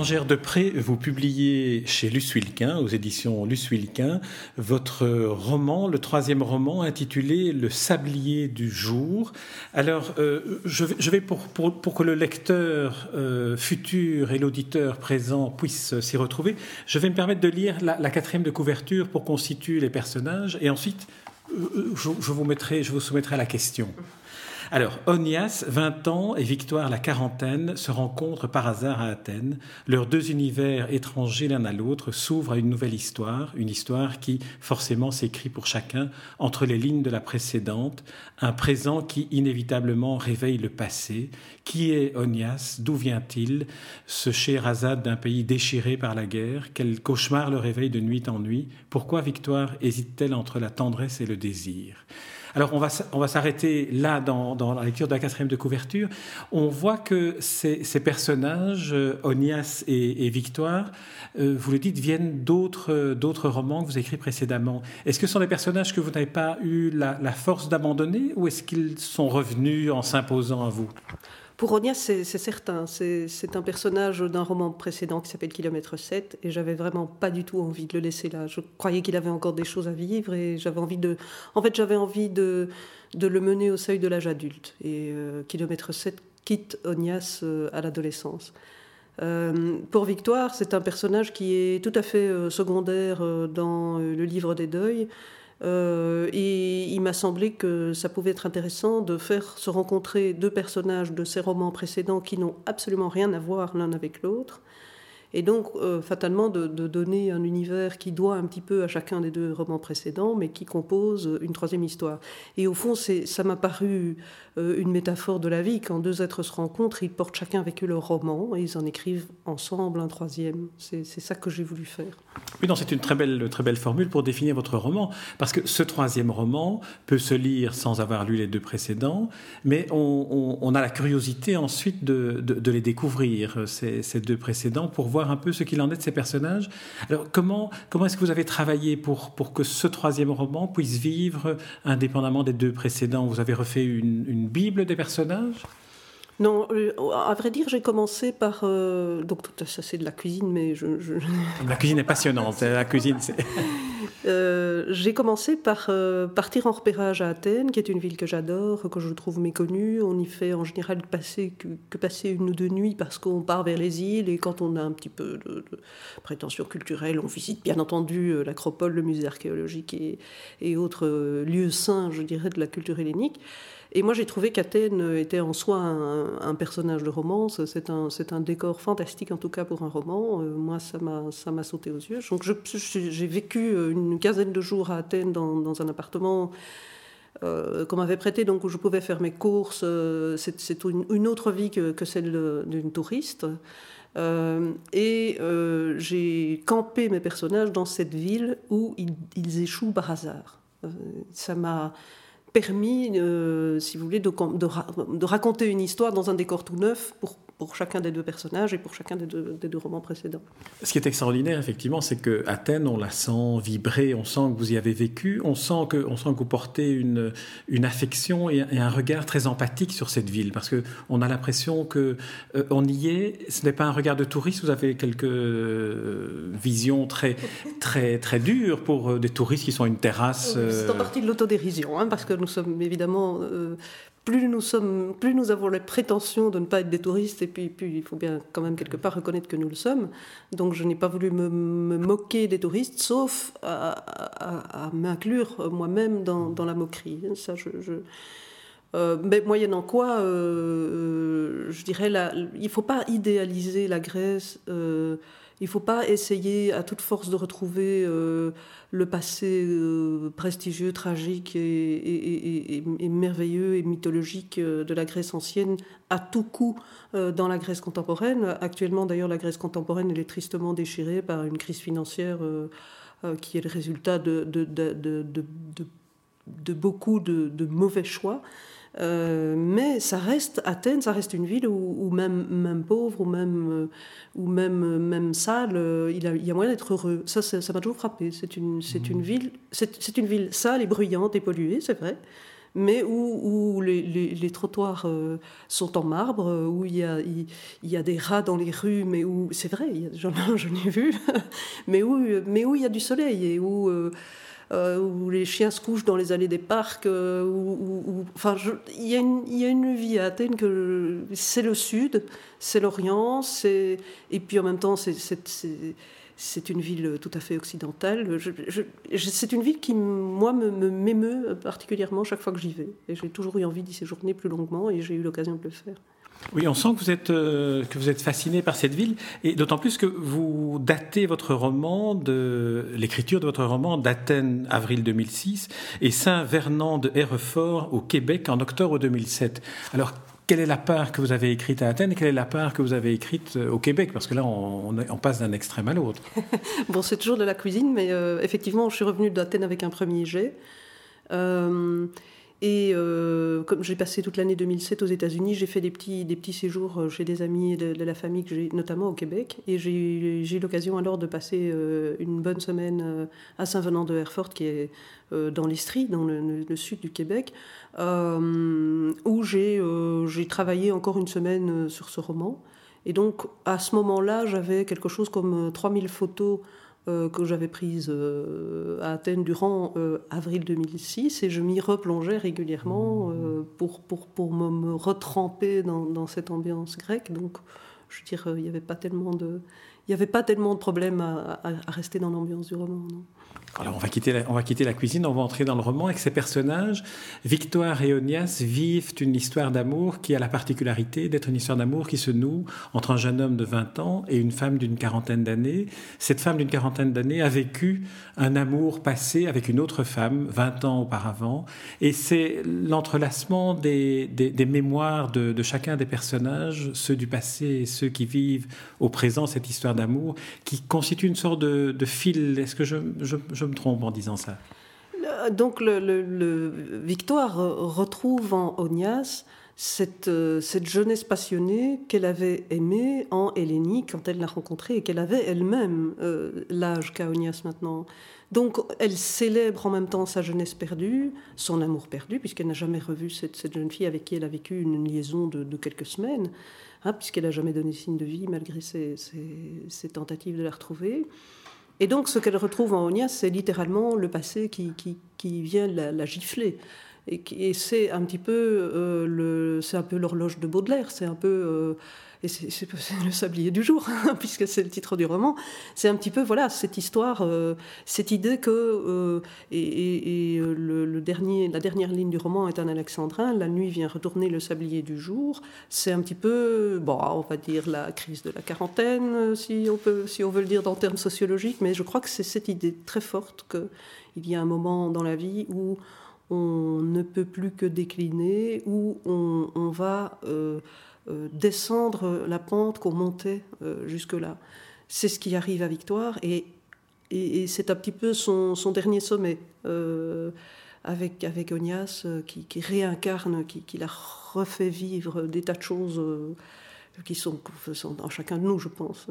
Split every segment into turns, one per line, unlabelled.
Bérangère Depré, vous publiez chez Luce Wilquin, aux éditions Luce Wilquin, votre roman, le troisième roman intitulé Le sablier du jour. Alors, euh, je, vais, pour, que le lecteur euh, futur et l'auditeur présent puissent s'y retrouver, je vais me permettre de lire la, quatrième de couverture pour constituer les personnages et ensuite euh, je, vous je vous soumettrai à la question. Alors, Onias, 20 ans, et Victoire, la quarantaine, se rencontrent par hasard à Athènes. Leurs deux univers étrangers l'un à l'autre s'ouvrent à une nouvelle histoire, une histoire qui, forcément, s'écrit pour chacun entre les lignes de la précédente, un présent qui, inévitablement, réveille le passé. Qui est Onias? D'où vient-il? Ce Scheherazade d'un pays déchiré par la guerre Quel cauchemar le réveille de nuit en nuit? Pourquoi Victoire hésite-t-elle entre la tendresse et le désir? Alors on va, s'arrêter là dans, la lecture de la quatrième de couverture. On voit que ces, personnages, euh, Onias et, Victoire, euh, vous le dites, viennent d'autres, d'autres romans que vous avez écrits précédemment. Est-ce que ce sont des personnages que vous n'avez pas eu la force d'abandonner ou est-ce qu'ils sont revenus en s'imposant à vous?
Pour Onias, c'est certain. C'est un personnage d'un roman précédent qui s'appelle Kilomètre 7 et j'avais vraiment pas du tout envie de le laisser là. Je croyais qu'il avait encore des choses à vivre et j'avais envie de. En fait, j'avais envie de, le mener au seuil de l'âge adulte. Et euh, Kilomètre 7 quitte Onias euh, à l'adolescence. Euh, pour Victoire, c'est un personnage qui est tout à fait secondaire dans le livre des deuils. Euh, et il m'a semblé que ça pouvait être intéressant de faire se rencontrer deux personnages de ces romans précédents qui n'ont absolument rien à voir l'un avec l'autre et donc euh, fatalement de, donner un univers qui doit un petit peu à chacun des deux romans précédents, mais qui compose une troisième histoire. Et au fond, ça m'a paru euh, une métaphore de la vie. Quand deux êtres se rencontrent, ils portent chacun avec eux leur roman et ils en écrivent ensemble un troisième. C'est ça que j'ai voulu faire.
Oui, non, c'est une très belle, formule pour définir votre roman, parce que ce troisième roman peut se lire sans avoir lu les deux précédents, mais on, a la curiosité ensuite de, les découvrir, ces, ces deux précédents, pour voir un peu ce qu'il en est de ces personnages. Alors, comment, comment est-ce que vous avez travaillé pour, pour que ce troisième roman puisse vivre indépendamment des deux précédents? Vous avez refait une, une Bible des personnages?
Non, euh, à vrai dire, j'ai commencé par. Euh, donc, tout ça, c'est de la cuisine, mais je.
La cuisine est passionnante. Hein, la cuisine, c'est.
Euh, j'ai commencé par partir en repérage à Athènes, qui est une ville que j'adore, que je trouve méconnue. On y fait en général passer, que, passer une ou deux nuits parce qu'on part vers les îles et quand on a un petit peu de, prétention culturelle, on visite bien entendu l'acropole, le musée archéologique et, et autres lieux saints, je dirais, de la culture hellénique. Et moi, j'ai trouvé qu'Athènes était en soi un, personnage de romance. C'est un, décor fantastique, en tout cas pour un roman. Euh, moi, ça m'a, ça m'a sauté aux yeux. Donc, j'ai vécu une quinzaine de jours à Athènes dans, un appartement euh, qu'on m'avait prêté, donc où je pouvais faire mes courses. Euh, c'est, une, autre vie que, que celle d'une touriste. et j'ai campé mes personnages dans cette ville où ils, ils échouent par hasard. ça m'a permis, euh, si vous voulez, de, de, raconter une histoire dans un décor tout neuf pour pour chacun des deux personnages et pour chacun des deux, des deux romans précédents.
Ce qui est extraordinaire, effectivement, c'est que Athènes, on la sent vibrer, on sent que vous y avez vécu, on sent que, on sent que vous portez une, une affection et, un regard très empathique sur cette ville, parce que on a l'impression que euh, on y est. Ce n'est pas un regard de touriste. Vous avez quelques euh, visions très, très, très dures pour euh, des touristes qui sont une terrasse.
C'est en partie de l'autodérision, hein, parce que nous sommes évidemment plus nous, sommes, plus nous avons la prétention de ne pas être des touristes, et puis, puis il faut bien quand même quelque part reconnaître que nous le sommes. Donc je n'ai pas voulu me, moquer des touristes, sauf à, m'inclure moi-même dans, la moquerie. Ça, je, euh, mais moyennant quoi, euh, euh, je dirais, il ne faut pas idéaliser la Grèce. Il ne faut pas essayer à toute force de retrouver euh, le passé euh, prestigieux, tragique et, merveilleux et mythologique euh, de la Grèce ancienne à tout coup dans la Grèce contemporaine. Actuellement, d'ailleurs, la Grèce contemporaine elle est tristement déchirée par une crise financière qui est le résultat de, beaucoup de, mauvais choix. Euh, mais ça reste Athènes, ça reste une ville où, même, même pauvre ou même, euh, ou même, même sale, euh, il, il y a moyen d'être heureux. Ça, ça m'a toujours frappé. C'est une, c'est une mmh. ville, c'est, une ville sale et bruyante et polluée, c'est vrai, mais où, où les, les, trottoirs sont en marbre, où il y, a, il, y a des rats dans les rues, mais où c'est vrai, j'en, ai vu, mais où, mais où il y a du soleil et où euh, où les chiens se couchent dans les allées des parcs. Euh, enfin, il y, a une vie à Athènes que c'est le sud, c'est l'Orient, et puis en même temps c'est une ville tout à fait occidentale. c'est une ville qui, moi, m'émeut particulièrement chaque fois que j'y vais. Et j'ai toujours eu envie d'y séjourner plus longuement et j'ai eu l'occasion de le faire.
Oui, on sent que vous êtes, euh, êtes fasciné par cette ville, et d'autant plus que vous datez votre roman de l'écriture de votre roman d'Athènes, avril 2006, et Saint-Vernon de Hereford au Québec en octobre 2007. Alors, quelle est la part que vous avez écrite à Athènes et quelle est la part que vous avez écrite euh, au Québec? Parce que là, on, on passe d'un extrême à l'autre.
bon, c'est toujours de la cuisine, mais euh, effectivement, je suis revenue d'Athènes avec un premier jet. Et euh, comme j'ai passé toute l'année 2007 aux États-Unis, j'ai fait des petits, des petits séjours euh, chez des amis de, la famille, que notamment au Québec. Et j'ai, eu l'occasion alors de passer euh, une bonne semaine à Saint-Venant de Herford, qui est dans l'Estrie, dans le, sud du Québec, où j'ai, j'ai travaillé encore une semaine sur ce roman. Et donc, à ce moment-là, j'avais quelque chose comme 3000 photos que j'avais prise euh, à Athènes durant euh, avril 2006 et je m'y replongeais régulièrement pour, pour, pour me, retremper dans, dans, cette ambiance grecque. Donc, je veux dire, il n'y avait pas tellement de... Il n'y avait pas tellement de problème à, à, rester dans l'ambiance du roman. Non.
Alors on va, quitter la, on va quitter la cuisine, on va entrer dans le roman avec ces personnages. Victoire et Onias vivent une histoire d'amour qui a la particularité d'être une histoire d'amour qui se noue entre un jeune homme de 20 ans et une femme d'une quarantaine d'années. Cette femme d'une quarantaine d'années a vécu un amour passé avec une autre femme 20 ans auparavant. Et c'est l'entrelacement des, des, mémoires de, chacun des personnages, ceux du passé et ceux qui vivent au présent cette histoire d'amour, qui constitue une sorte de, fil. Est-ce que je me trompe en disant ça.
Donc Victoire retrouve en Onias cette, euh, cette jeunesse passionnée qu'elle avait aimée en Hélénie quand elle l'a rencontrée et qu'elle avait elle-même euh, l'âge qu'a Onias maintenant. Donc elle célèbre en même temps sa jeunesse perdue, son amour perdu, puisqu'elle n'a jamais revu cette, jeune fille avec qui elle a vécu une liaison de, quelques semaines, hein, puisqu'elle n'a jamais donné signe de vie malgré ses, ses tentatives de la retrouver. Et donc, ce qu'elle retrouve en Onia, c'est littéralement le passé qui, qui, vient la, gifler. Et, c'est un petit peu euh, le, c'est un peu l'horloge de Baudelaire. C'est un peu euh, le sablier du jour, puisque c'est le titre du roman. C'est un petit peu, voilà, cette histoire, euh, cette idée que, et, le, dernier, la dernière ligne du roman est un alexandrin, la nuit vient retourner le sablier du jour. C'est un petit peu, bon, on va dire la crise de la quarantaine, si on, peut, si on veut le dire dans termes sociologiques, mais je crois que c'est cette idée très forte qu'il y a un moment dans la vie où on ne peut plus que décliner, où on, va euh, descendre la pente qu'on montait euh, jusque-là. C'est ce qui arrive à Victoire et, c'est un petit peu son, dernier sommet euh, avec, avec Onias qui, réincarne, qui, la refait vivre des tas de choses qui sont, sont dans chacun de nous, je pense.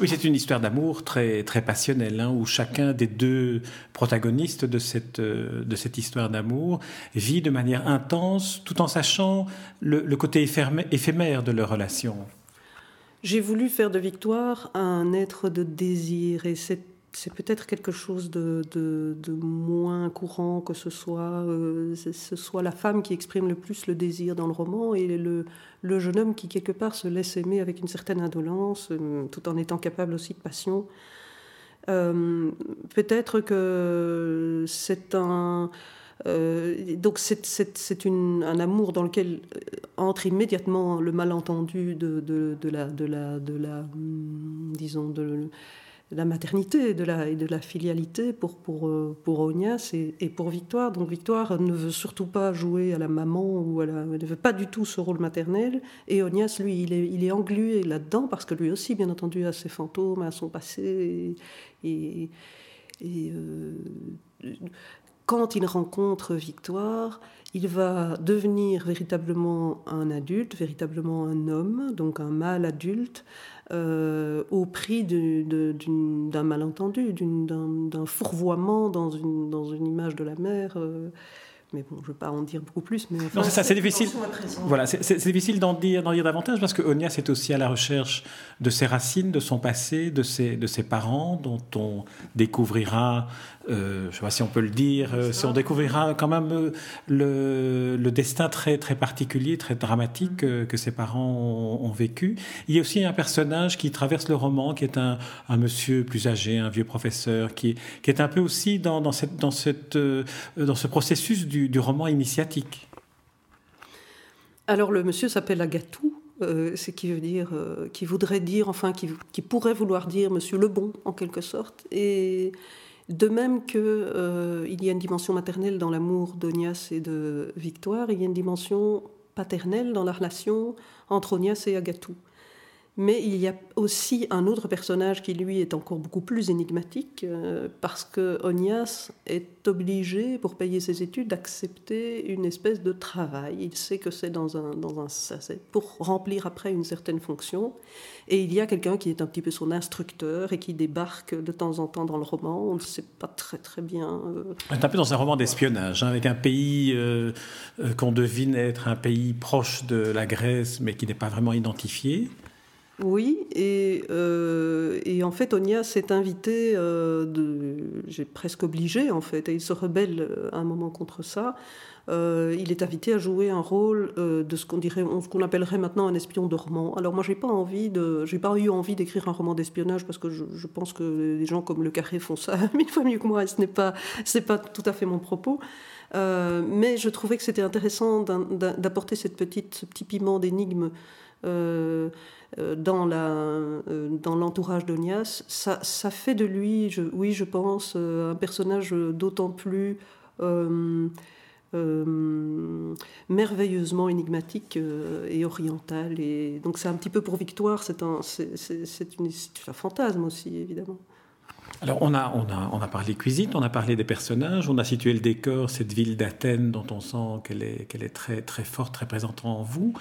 Oui, c'est une histoire d'amour très, très passionnelle, hein, où chacun des deux protagonistes de cette, euh, de cette histoire d'amour vit de manière intense, tout en sachant le, le côté éphémère de leur relation.
J'ai voulu faire de Victoire un être de désir, et cette c'est peut-être quelque chose de, moins courant que ce soit, euh, ce soit la femme qui exprime le plus le désir dans le roman et le, jeune homme qui quelque part se laisse aimer avec une certaine indolence, euh, tout en étant capable aussi de passion. Euh, peut-être que c'est un... donc c'est un amour dans lequel entre immédiatement le malentendu de la, hum, disons, de la maternité de la, et de la filialité pour, pour, euh, pour Ognas et, pour Victoire. Donc Victoire ne veut surtout pas jouer à la maman ou à la, elle ne veut pas du tout ce rôle maternel. Et Ognas, lui, il est, il est englué là-dedans parce que lui aussi, bien entendu, a ses fantômes, a son passé. Et, et, euh, quand il rencontre Victoire, il va devenir véritablement un adulte, véritablement un homme, donc un mâle adulte, euh, au prix d'un malentendu, d'un fourvoiement dans une, image de la mère. Euh, mais bon, je ne veux pas en dire beaucoup plus. Mais
non, c'est ça, c'est difficile. Voilà, c'est difficile d'en dire, dire davantage parce que Onia, c'est aussi à la recherche de ses racines, de son passé, de ses, de ses parents, dont on découvrira euh, je ne sais pas si on peut le dire, euh, si on découvrira quand même euh, le, le, destin très, très particulier, très dramatique que ses parents ont, vécu. Il y a aussi un personnage qui traverse le roman, qui est un, un monsieur plus âgé, un vieux professeur, qui, qui est un peu aussi dans, dans, cette, dans, cette, dans ce processus du, du, roman initiatique.
Alors le monsieur s'appelle Agatou. Euh, ce qui veut dire, qui voudrait dire, enfin, qui, pourrait vouloir dire Monsieur le Bon, en quelque sorte. Et de même qu'il euh, y a une dimension maternelle dans l'amour d'Onias et de Victoire, il y a une dimension paternelle dans la relation entre Onias et Agatou. Mais il y a aussi un autre personnage qui, lui, est encore beaucoup plus énigmatique, euh, parce que Onias est obligé, pour payer ses études, d'accepter une espèce de travail. Il sait que c'est dans un, dans un pour remplir après une certaine fonction. Et il y a quelqu'un qui est un petit peu son instructeur et qui débarque de temps en temps dans le roman. On ne sait pas très très bien.
Euh... On est un peu dans un roman d'espionnage, hein, avec un pays euh, euh, qu'on devine être un pays proche de la Grèce, mais qui n'est pas vraiment identifié.
Oui, et, euh, et, en fait, Onia s'est invité, euh, j'ai presque obligé en fait, et il se rebelle euh, à un moment contre ça. il est invité à jouer un rôle de ce qu'on dirait, qu'on appellerait maintenant un espion dormant. Alors moi, j'ai pas envie de, j'ai pas eu envie d'écrire un roman d'espionnage parce que je, je, pense que des gens comme Le Carré font ça mille fois mieux que moi. Et ce n'est pas, c'est pas tout à fait mon propos. mais je trouvais que c'était intéressant d'apporter cette petite, ce petit piment d'énigme. Euh, dans, la, euh, dans l'entourage d'Onias, ça, ça, fait de lui, oui, je pense, euh, un personnage d'autant plus merveilleusement énigmatique et oriental. Et donc c'est un petit peu pour Victoire, c'est un, c'est, une, c'est un fantasme aussi, évidemment.
Alors on a, on, a, on a parlé cuisine, on a parlé des personnages, on a situé le décor, cette ville d'Athènes dont on sent qu'elle est, est très, très forte, très présente en vous.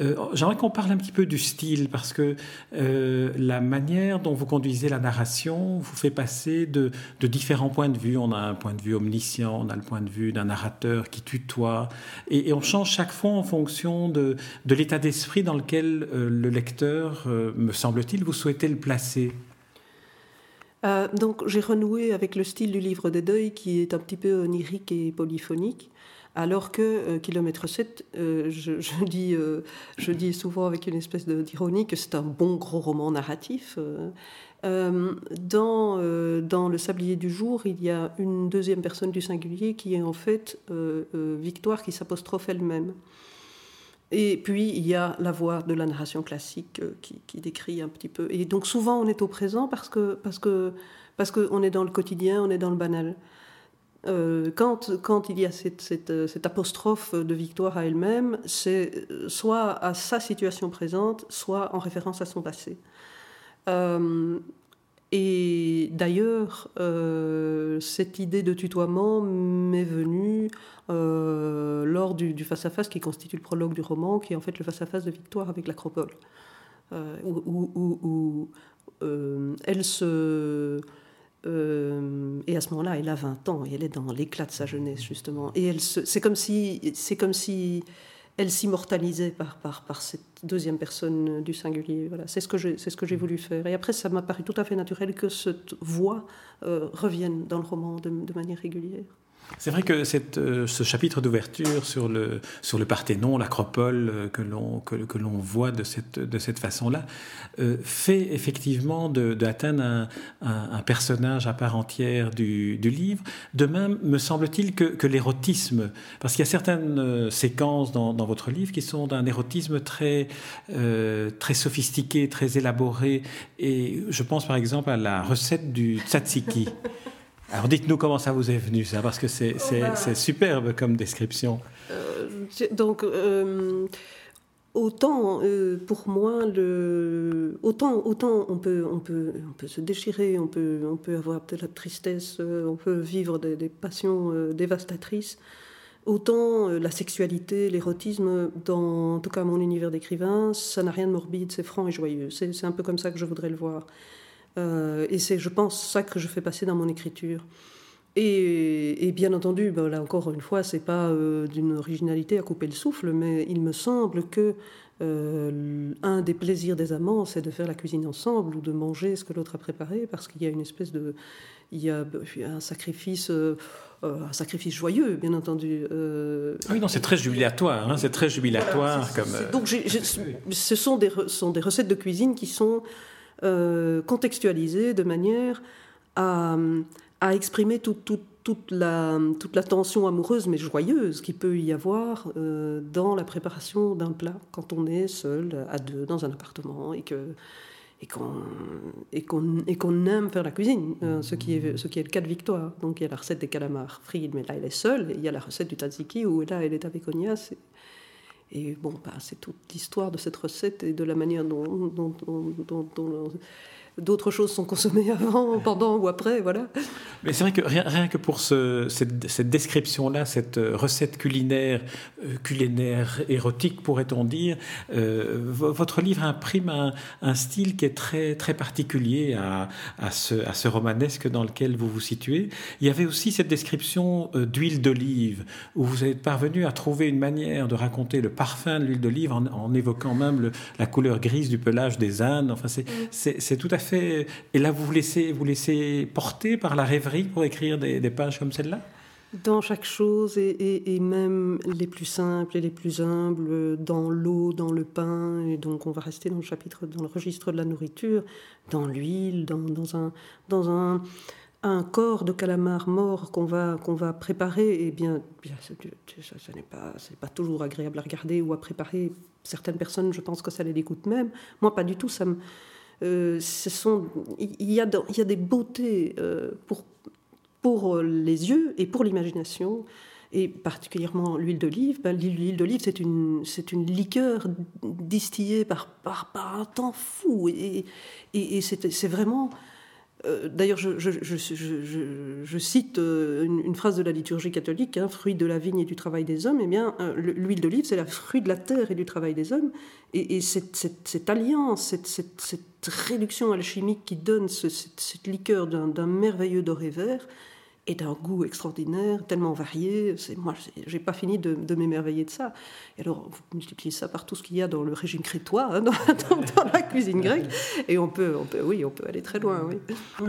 Euh, j'aimerais qu'on parle un petit peu du style, parce que euh, la manière dont vous conduisez la narration vous fait passer de, de, différents points de vue. On a un point de vue omniscient, on a le point de vue d'un narrateur qui tutoie, et, on change chaque fois en fonction de, de l'état d'esprit dans lequel euh, le lecteur, me semble-t-il, vous souhaitez le placer.
Euh, donc j'ai renoué avec le style du livre des deuils qui est un petit peu onirique et polyphonique. Alors que euh, Kilomètre 7, euh, je, dis, je dis souvent avec une espèce d'ironie que c'est un bon gros roman narratif. dans, dans Le Sablier du jour, il y a une deuxième personne du singulier qui est en fait Victoire qui s'apostrophe elle-même. Et puis, il y a la voix de la narration classique euh, qui, décrit un petit peu. Et donc, souvent, on est au présent parce que parce que parce qu'on est dans le quotidien, on est dans le banal. Euh, quand, quand il y a cette, cette, apostrophe de Victoire à elle-même, c'est soit à sa situation présente, soit en référence à son passé. Euh, et d'ailleurs, cette idée de tutoiement m'est venue euh, lors du face-à-face qui constitue le prologue du roman, qui est en fait le face-à-face de Victoire avec l'Acropole, euh, où, euh, elle se... et à ce moment-là, elle a 20 ans et elle est dans l'éclat de sa jeunesse, justement. Et c'est comme si, c'est comme si elle s'immortalisait par, par, par cette deuxième personne du singulier. Voilà, c'est ce que j'ai, c'est ce que j'ai voulu faire. Et après, ça m'a paru tout à fait naturel que cette voix revienne dans le roman de manière régulière.
C'est vrai que euh, ce chapitre d'ouverture sur le, sur le Parthénon, l'Acropole, euh, que l'on que, que voit de cette, de cette façon-là, euh, fait effectivement d'Athènes un, un, personnage à part entière du, du livre. De même, me semble-t-il que, que l'érotisme, parce qu'il y a certaines séquences dans, dans, votre livre qui sont d'un érotisme très, très sophistiqué, très élaboré, et je pense par exemple à la recette du tzatziki. Alors dites-nous comment ça vous est venu, ça, parce que c'est superbe comme description.
Euh, donc, euh, autant euh, pour moi, le, autant, autant on, peut, on, peut, on peut se déchirer, on peut, on peut avoir de la tristesse, on peut vivre des, passions euh, dévastatrices, autant la sexualité, l'érotisme, dans en tout cas mon univers d'écrivain, ça n'a rien de morbide, c'est franc et joyeux. C'est un peu comme ça que je voudrais le voir. Et c'est, je pense, ça que je fais passer dans mon écriture. Et, bien entendu, ben là encore une fois, c'est pas euh, d'une originalité à couper le souffle, mais il me semble que euh, un des plaisirs des amants, c'est de faire la cuisine ensemble ou de manger ce que l'autre a préparé, parce qu'il y a une espèce de, il y a un sacrifice. Euh, un sacrifice joyeux, bien entendu.
oui, non, c'est très jubilatoire, hein, c'est très jubilatoire. comme,
donc, ce sont des, sont des recettes de cuisine qui sont contextualisées de manière à, à exprimer toute, la, toute la tension amoureuse, mais joyeuse, qu'il peut y avoir euh, dans la préparation d'un plat quand on est seul, à deux, dans un appartement, et que et qu'on et qu'on aime faire la cuisine, euh, ce qui est ce qui est le cas de Victoire. Donc il y a la recette des calamars frits, mais là elle est seule. Et il y a la recette du tzatziki où là elle est avec Ognas. Et, bon, bah, c'est toute l'histoire de cette recette et de la manière dont, dont d'autres choses sont consommées avant, pendant ou après, voilà.
Mais c'est vrai que rien, rien, que pour ce, cette, cette description-là, cette euh, recette culinaire, euh, culinaire érotique, pourrait-on dire, euh, votre livre imprime un, un, style qui est très, très particulier à, à, ce, à ce romanesque dans lequel vous vous situez. Il y avait aussi cette description d'huile d'olive, où vous êtes parvenu à trouver une manière de raconter le parfum de l'huile d'olive en, en, évoquant même le, la couleur grise du pelage des ânes. Enfin, c'est tout à fait Et là, vous vous laissez, vous laissez porter par la rêverie pour écrire des, pages comme celle-là?
Dans chaque chose, et, même les plus simples et les plus humbles, dans l'eau, dans le pain, et donc on va rester dans le chapitre, dans le registre de la nourriture, dans l'huile, dans, un, dans un, corps de calamar mort qu'on va, qu'on va préparer, et bien, bien ça, ça n'est pas, pas toujours agréable à regarder ou à préparer. Certaines personnes, je pense que ça les dégoûte même. Moi, pas du tout, ça me euh, ce sont, il, y a, il y a des beautés euh, pour, pour les yeux et pour l'imagination et particulièrement l'huile d'olive. Ben, l'huile d'olive, c'est une, c'est une liqueur distillée par, par, par, un temps fou. Et, et, et c'est, vraiment euh, d'ailleurs, je, cite euh, une, phrase de la liturgie catholique, hein, fruit de la vigne et du travail des hommes. Eh bien, euh, l'huile d'olive, c'est la fruit de la terre et du travail des hommes. Et, cette, alliance, cette, réduction alchimique qui donne cette, liqueur d'un merveilleux doré vert, et d'un goût extraordinaire, tellement varié. C'est, moi, j'ai pas fini de, m'émerveiller de ça. Et alors, vous multipliez ça par tout ce qu'il y a dans le régime crétois, hein, dans, la cuisine grecque, et on peut, on peut, oui, on peut aller très loin. Oui,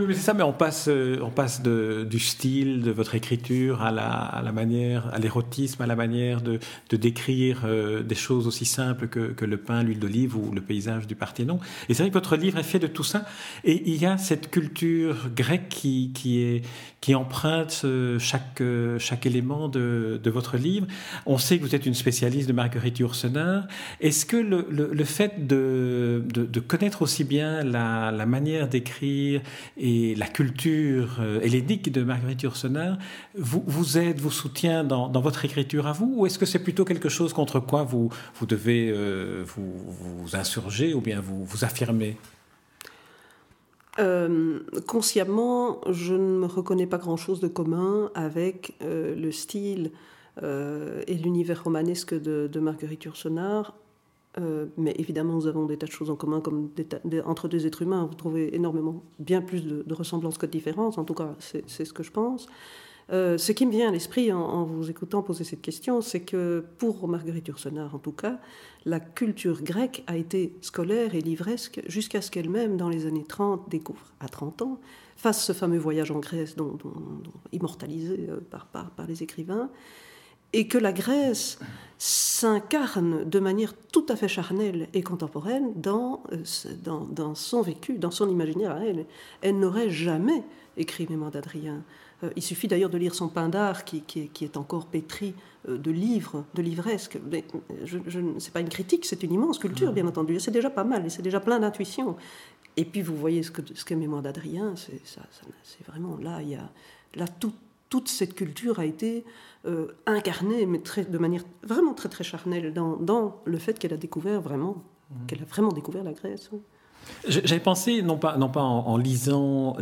mais c'est ça, mais on passe, euh, on passe du style de votre écriture à la, manière, à l'érotisme, à la manière de, décrire euh, des choses aussi simples que, le pain, l'huile d'olive ou le paysage du Parthénon. Et c'est vrai que votre livre est fait de tout ça. Et il y a cette culture grecque qui est qui emprunte euh, chaque, euh, chaque élément de, de, votre livre. On sait que vous êtes une spécialiste de Marguerite Yourcenar. Est-ce que le, le, fait de, de, connaître aussi bien la, la manière d'écrire et la culture euh, hellénique de Marguerite Yourcenar vous, vous aide, vous soutient dans, dans votre écriture à vous Ou est-ce que c'est plutôt quelque chose contre quoi vous, vous devez vous, vous insurger ou bien vous, vous affirmer?
Euh, consciemment, je ne me reconnais pas grand-chose de commun avec euh, le style euh, et l'univers romanesque de, Marguerite Yourcenar. mais évidemment, nous avons des tas de choses en commun, comme entre deux êtres humains. Vous trouvez énormément, bien plus de, de ressemblances que de différences. En tout cas, c'est ce que je pense. Euh, ce qui me vient à l'esprit en, vous écoutant poser cette question, c'est que pour Marguerite Yourcenar, en tout cas, la culture grecque a été scolaire et livresque jusqu'à ce qu'elle-même, dans les années 30, découvre, à 30 ans, fasse ce fameux voyage en Grèce, dont, immortalisé euh, par, par, par, les écrivains, et que la Grèce s'incarne de manière tout à fait charnelle et contemporaine dans, euh, dans, son vécu, dans son imaginaire elle. Elle n'aurait jamais écrit Mémoire d'Adrien. Euh, il suffit d'ailleurs de lire son Pindar, qui, qui, est, encore pétri euh, de livres, de livresques. Mais je, je, c'est pas une critique, c'est une immense culture, bien entendu. C'est déjà pas mal, et c'est déjà plein d'intuitions. Et puis vous voyez ce que ce qu'est Mémoire d'Adrien, c'est, ça, vraiment là, il y a là tout, toute cette culture a été euh, incarnée, mais très, de manière vraiment très très charnelle, dans, dans le fait qu'elle a découvert vraiment, mmh. qu'elle a vraiment découvert la Grèce.
J'avais pensé, non pas, en, lisant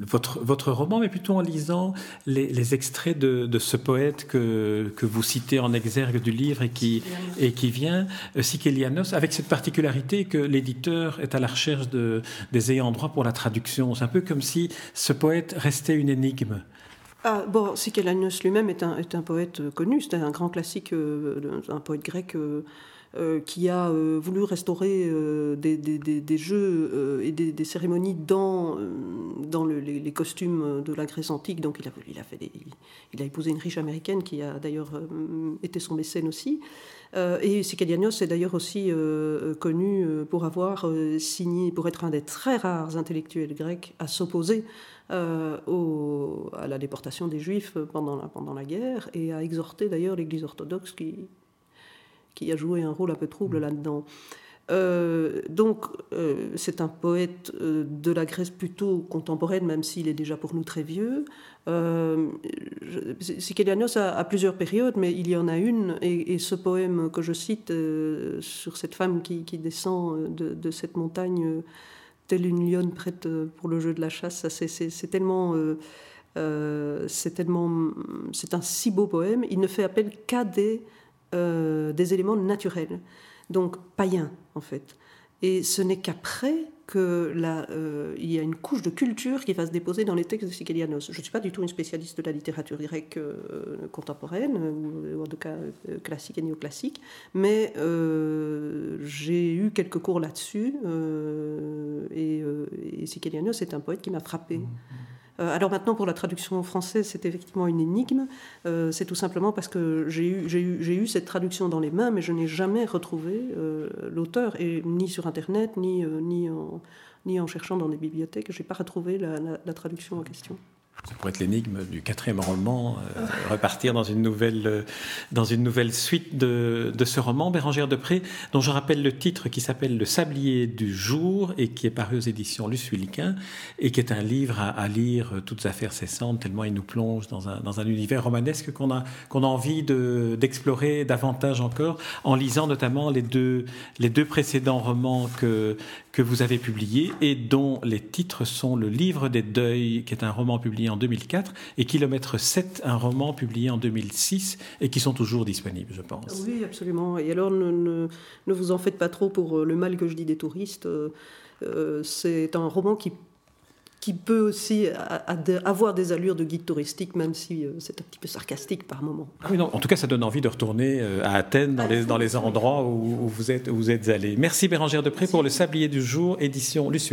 votre, votre roman, mais plutôt en lisant les, extraits de, ce poète que, que vous citez en exergue du livre et qui, et qui vient, euh, Sikelianos, avec cette particularité que l'éditeur est à la recherche de, des ayants droit pour la traduction. C'est un peu comme si ce poète restait une énigme.
Ah, bon, Sikelianos lui-même est un, est un poète connu, c'est un grand classique, euh, un poète grec. Euh, qui a euh, voulu restaurer euh, des, jeux et des, cérémonies dans, dans les, costumes de la Grèce antique. Donc il a, il a, a épousé une riche américaine qui a d'ailleurs été son mécène aussi. et Sikelianos est d'ailleurs aussi connu pour avoir signé, pour être un des très rares intellectuels grecs à s'opposer à la déportation des Juifs pendant la, pendant la guerre et à exhorter d'ailleurs l'Église orthodoxe qui, qui a joué un rôle un peu trouble mm. là-dedans. Euh, donc, euh, c'est un poète euh, de la Grèce plutôt contemporaine, même s'il est déjà pour nous très vieux. Sikelianos a, plusieurs périodes, mais il y en a une, et, ce poème que je cite sur cette femme qui, descend de, cette montagne telle une lionne prête pour le jeu de la chasse, c'est tellement... c'est tellement, c'est un si beau poème. Il ne fait appel qu'à des euh, des éléments naturels, donc païens en fait. Et ce n'est qu'après que euh, il y a une couche de culture qui va se déposer dans les textes de Sikelianos. Je ne suis pas du tout une spécialiste de la littérature grecque euh, contemporaine, ou, en tout cas classique et néoclassique, mais j'ai eu quelques cours là-dessus, et, et Sikelianos est un poète qui m'a frappé. Mmh, mmh. Alors maintenant, pour la traduction française, c'est effectivement une énigme. Euh, c'est tout simplement parce que j'ai eu, cette traduction dans les mains, mais je n'ai jamais retrouvé euh, l'auteur, ni sur Internet, en, ni en cherchant dans des bibliothèques. Je n'ai pas retrouvé la traduction en question.
Ça pourrait être l'énigme du quatrième roman, euh, repartir dans une nouvelle, euh, dans une nouvelle suite de, ce roman, Bérangère de Pré, dont je rappelle le titre qui s'appelle Le sablier du jour et qui est paru aux éditions Luce et qui est un livre à, à, lire toutes affaires cessantes, tellement il nous plonge dans un, dans un univers romanesque qu'on a, qu'on a envie d'explorer davantage encore, en lisant notamment les deux, les deux précédents romans que, que vous avez publiés et dont les titres sont Le livre des deuils, qui est un roman publié en 2004, et Kilomètre 7, un roman publié en 2006, et qui sont toujours disponibles, je pense.
Oui, absolument. Et alors, ne, ne, ne vous en faites pas trop pour euh, le mal que je dis des touristes. Euh, euh, c'est un roman qui qui peut aussi avoir des allures de guide touristique, même si c'est un petit peu sarcastique par moment.
Ah oui, non, en tout cas, ça donne envie de retourner à Athènes, dans, les, dans les endroits où, vous êtes, où vous êtes allé. Merci Bérangère Depré pour le Sablier du jour, édition Luce